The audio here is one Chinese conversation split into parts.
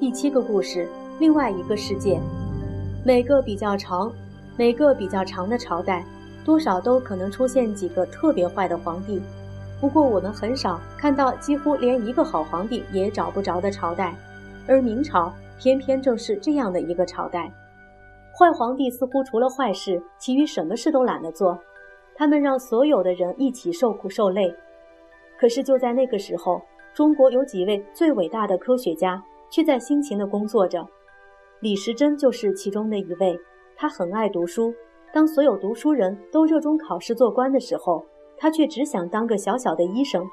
第七个故事，另外一个世界。每个比较长，每个比较长的朝代，多少都可能出现几个特别坏的皇帝。不过我们很少看到几乎连一个好皇帝也找不着的朝代，而明朝偏偏正是这样的一个朝代。坏皇帝似乎除了坏事，其余什么事都懒得做。他们让所有的人一起受苦受累。可是就在那个时候，中国有几位最伟大的科学家却在辛勤地工作着。李时珍就是其中的一位。他很爱读书，当所有读书人都热衷考试做官的时候，他却只想当个小小的医生。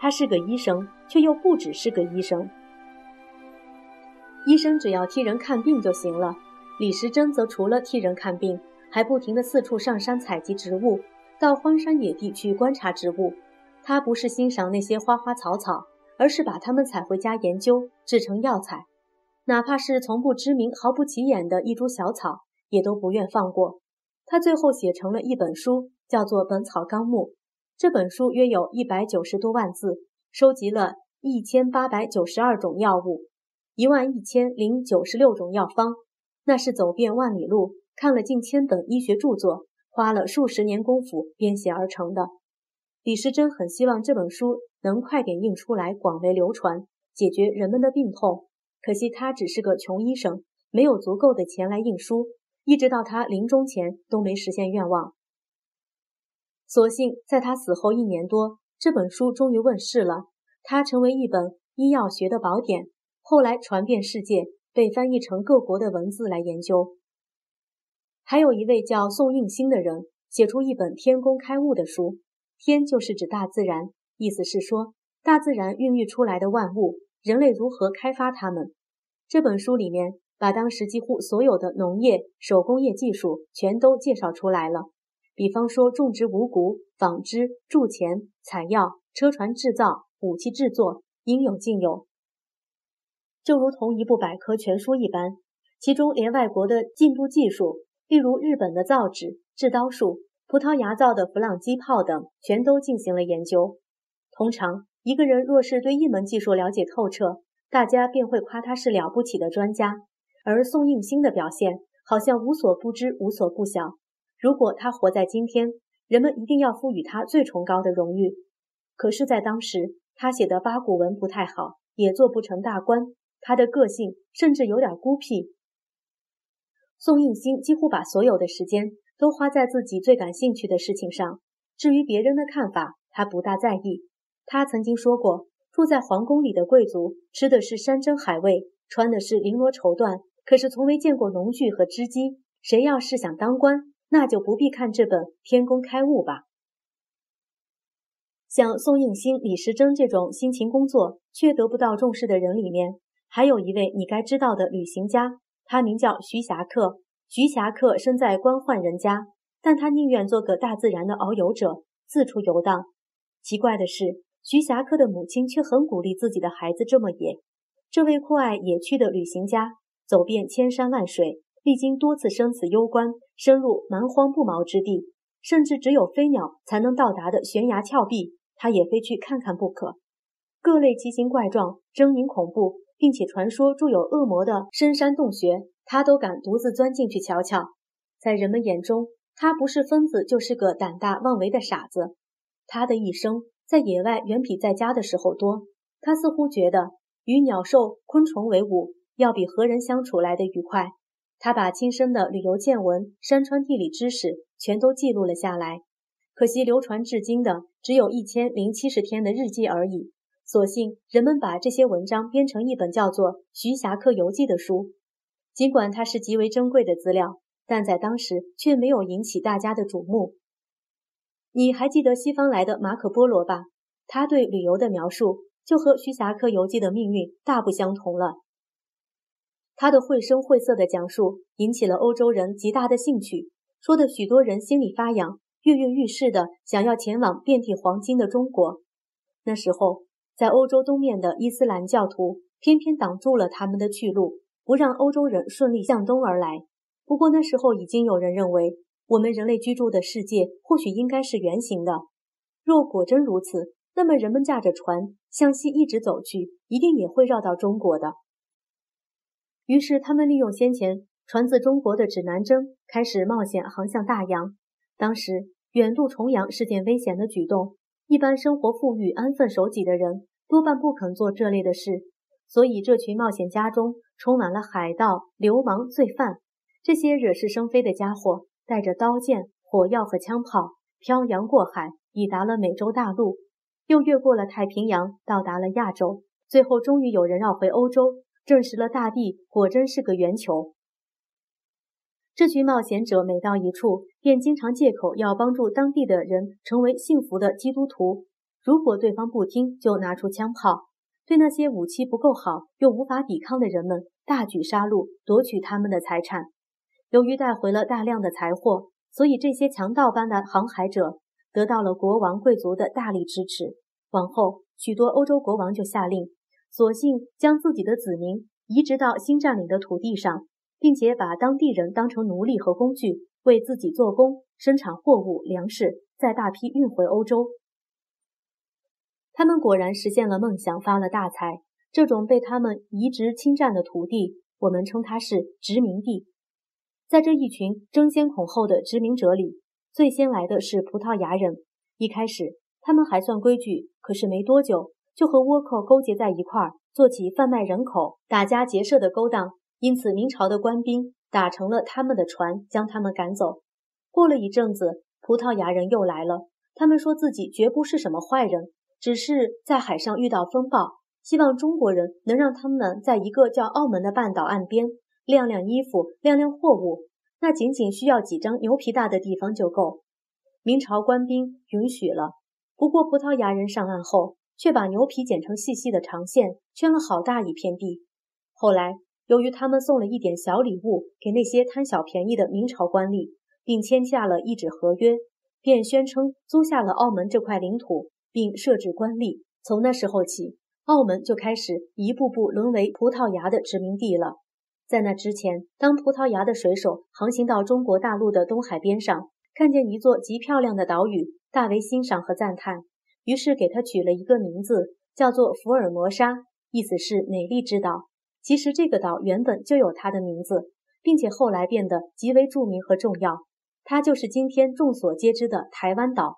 他是个医生，却又不只是个医生。医生只要替人看病就行了。李时珍则除了替人看病，还不停地四处上山采集植物，到荒山野地去观察植物。他不是欣赏那些花花草草，而是把它们采回家研究，制成药材。哪怕是从不知名、毫不起眼的一株小草，也都不愿放过。他最后写成了一本书，叫做《本草纲目》。这本书约有一百九十多万字，收集了一千八百九十二种药物，一万一千零九十六种药方。那是走遍万里路，看了近千本医学著作，花了数十年功夫编写而成的。李时珍很希望这本书能快点印出来，广为流传，解决人们的病痛。可惜他只是个穷医生，没有足够的钱来印书，一直到他临终前都没实现愿望。所幸在他死后一年多，这本书终于问世了，它成为一本医药学的宝典，后来传遍世界，被翻译成各国的文字来研究。还有一位叫宋应星的人，写出一本天工开物的书。天就是指大自然，意思是说，大自然孕育出来的万物，人类如何开发它们。这本书里面把当时几乎所有的农业、手工业技术全都介绍出来了。比方说种植五谷、纺织、铸钱、采药、车船制造、武器制作，应有尽有，就如同一部百科全书一般。其中连外国的进步技术，例如日本的造纸、制刀术。葡萄牙造的弗朗机炮等，全都进行了研究。通常，一个人若是对一门技术了解透彻，大家便会夸他是了不起的专家。而宋应星的表现，好像无所不知、无所不晓。如果他活在今天，人们一定要赋予他最崇高的荣誉。可是，在当时，他写的八股文不太好，也做不成大官。他的个性甚至有点孤僻。宋应星几乎把所有的时间。都花在自己最感兴趣的事情上。至于别人的看法，他不大在意。他曾经说过，住在皇宫里的贵族吃的是山珍海味，穿的是绫罗绸缎，可是从未见过农具和织机。谁要是想当官，那就不必看这本《天工开物》吧。像宋应星、李时珍这种辛勤工作却得不到重视的人里面，还有一位你该知道的旅行家，他名叫徐霞客。徐霞客生在官宦人家，但他宁愿做个大自然的遨游者，四处游荡。奇怪的是，徐霞客的母亲却很鼓励自己的孩子这么野。这位酷爱野趣的旅行家，走遍千山万水，历经多次生死攸关，深入蛮荒不毛之地，甚至只有飞鸟才能到达的悬崖峭壁，他也非去看看不可。各类奇形怪状、狰狞恐怖，并且传说住有恶魔的深山洞穴。他都敢独自钻进去瞧瞧，在人们眼中，他不是疯子，就是个胆大妄为的傻子。他的一生在野外远比在家的时候多。他似乎觉得与鸟兽昆虫为伍，要比和人相处来得愉快。他把亲身的旅游见闻、山川地理知识全都记录了下来，可惜流传至今的只有一千零七十天的日记而已。所幸人们把这些文章编成一本叫做《徐霞客游记》的书。尽管它是极为珍贵的资料，但在当时却没有引起大家的瞩目。你还记得西方来的马可·波罗吧？他对旅游的描述就和徐霞客游记的命运大不相同了。他的绘声绘色的讲述引起了欧洲人极大的兴趣，说的许多人心里发痒，跃跃欲试的想要前往遍地黄金的中国。那时候，在欧洲东面的伊斯兰教徒偏偏挡住了他们的去路。不让欧洲人顺利向东而来。不过那时候已经有人认为，我们人类居住的世界或许应该是圆形的。若果真如此，那么人们驾着船向西一直走去，一定也会绕到中国的。于是他们利用先前传自中国的指南针，开始冒险航向大洋。当时远渡重洋是件危险的举动，一般生活富裕、安分守己的人多半不肯做这类的事。所以这群冒险家中充满了海盗、流氓、罪犯，这些惹是生非的家伙，带着刀剑、火药和枪炮，漂洋过海，抵达了美洲大陆，又越过了太平洋，到达了亚洲，最后终于有人绕回欧洲。证实了大地果真是个圆球。这群冒险者每到一处，便经常借口要帮助当地的人成为幸福的基督徒。如果对方不听，就拿出枪炮，对那些武器不够好又无法抵抗的人们大举杀戮，夺取他们的财产。由于带回了大量的财货，所以这些强盗般的航海者得到了国王贵族的大力支持。往后，许多欧洲国王就下令。索性将自己的子民移植到新占领的土地上，并且把当地人当成奴隶和工具，为自己做工、生产货物、粮食，再大批运回欧洲。他们果然实现了梦想，发了大财。这种被他们移植侵占的土地，我们称它是殖民地。在这一群争先恐后的殖民者里，最先来的是葡萄牙人。一开始，他们还算规矩，可是没多久。就和倭寇勾结在一块儿，做起贩卖人口、打家劫舍的勾当。因此，明朝的官兵打成了他们的船，将他们赶走。过了一阵子，葡萄牙人又来了。他们说自己绝不是什么坏人，只是在海上遇到风暴，希望中国人能让他们在一个叫澳门的半岛岸边晾晾衣服、晾晾货物。那仅仅需要几张牛皮大的地方就够。明朝官兵允许了。不过，葡萄牙人上岸后。却把牛皮剪成细细的长线，圈了好大一片地。后来，由于他们送了一点小礼物给那些贪小便宜的明朝官吏，并签下了一纸合约，便宣称租下了澳门这块领土，并设置官吏。从那时候起，澳门就开始一步步沦为葡萄牙的殖民地了。在那之前，当葡萄牙的水手航行到中国大陆的东海边上，看见一座极漂亮的岛屿，大为欣赏和赞叹。于是给它取了一个名字，叫做福尔摩沙，意思是美丽之岛。其实这个岛原本就有它的名字，并且后来变得极为著名和重要。它就是今天众所皆知的台湾岛。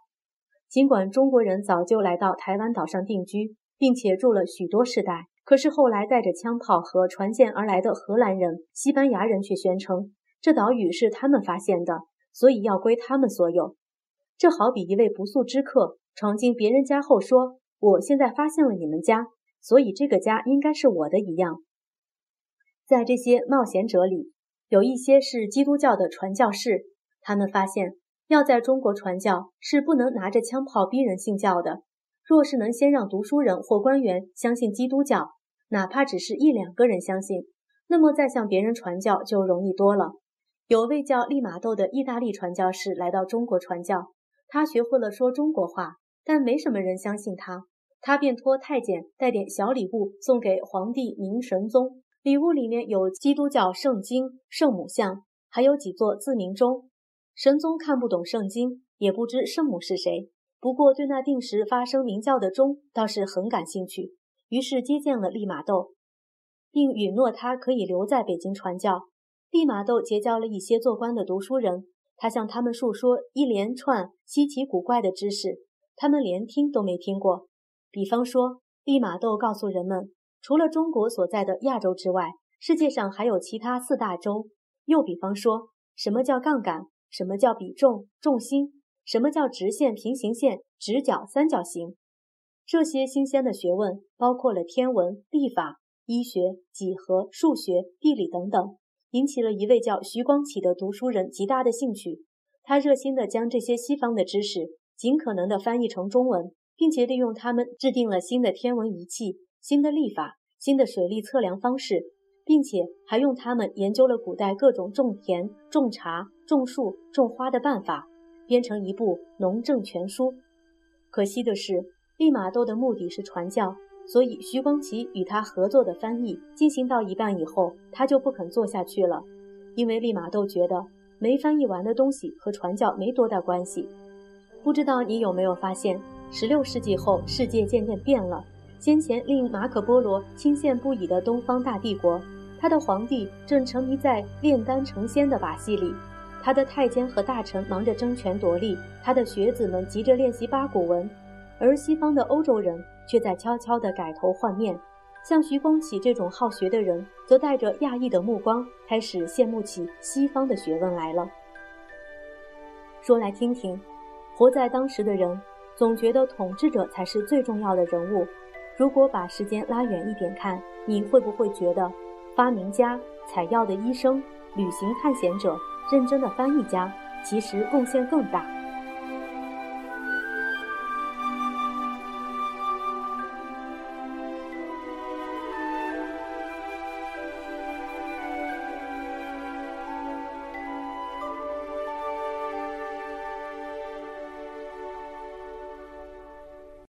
尽管中国人早就来到台湾岛上定居，并且住了许多世代，可是后来带着枪炮和船舰而来的荷兰人、西班牙人却宣称这岛屿是他们发现的，所以要归他们所有。这好比一位不速之客。闯进别人家后说：“我现在发现了你们家，所以这个家应该是我的一样。”在这些冒险者里，有一些是基督教的传教士，他们发现要在中国传教是不能拿着枪炮逼人信教的。若是能先让读书人或官员相信基督教，哪怕只是一两个人相信，那么再向别人传教就容易多了。有位叫利玛窦的意大利传教士来到中国传教，他学会了说中国话。但没什么人相信他，他便托太监带点小礼物送给皇帝明神宗。礼物里面有基督教圣经、圣母像，还有几座自鸣钟。神宗看不懂圣经，也不知圣母是谁，不过对那定时发声鸣叫的钟倒是很感兴趣，于是接见了利玛窦，并允诺他可以留在北京传教。利玛窦结交了一些做官的读书人，他向他们述说一连串稀奇古怪的知识。他们连听都没听过。比方说，利玛窦告诉人们，除了中国所在的亚洲之外，世界上还有其他四大洲。又比方说，什么叫杠杆？什么叫比重、重心？什么叫直线、平行线、直角、三角形？这些新鲜的学问，包括了天文、历法、医学、几何、数学、地理等等，引起了一位叫徐光启的读书人极大的兴趣。他热心地将这些西方的知识。尽可能的翻译成中文，并且利用它们制定了新的天文仪器、新的历法、新的水利测量方式，并且还用他们研究了古代各种种田、种茶、种树、种花的办法，编成一部《农政全书》。可惜的是，利玛窦的目的是传教，所以徐光启与他合作的翻译进行到一半以后，他就不肯做下去了，因为利玛窦觉得没翻译完的东西和传教没多大关系。不知道你有没有发现，十六世纪后世界渐渐变了。先前令马可波罗倾羡不已的东方大帝国，他的皇帝正沉迷在炼丹成仙的把戏里，他的太监和大臣忙着争权夺利，他的学子们急着练习八股文，而西方的欧洲人却在悄悄地改头换面。像徐光启这种好学的人，则带着讶异的目光，开始羡慕起西方的学问来了。说来听听，活在当时的人，总觉得统治者才是最重要的人物。如果把时间拉远一点看，你会不会觉得，发明家、采药的医生、旅行探险者、认真的翻译家，其实贡献更大？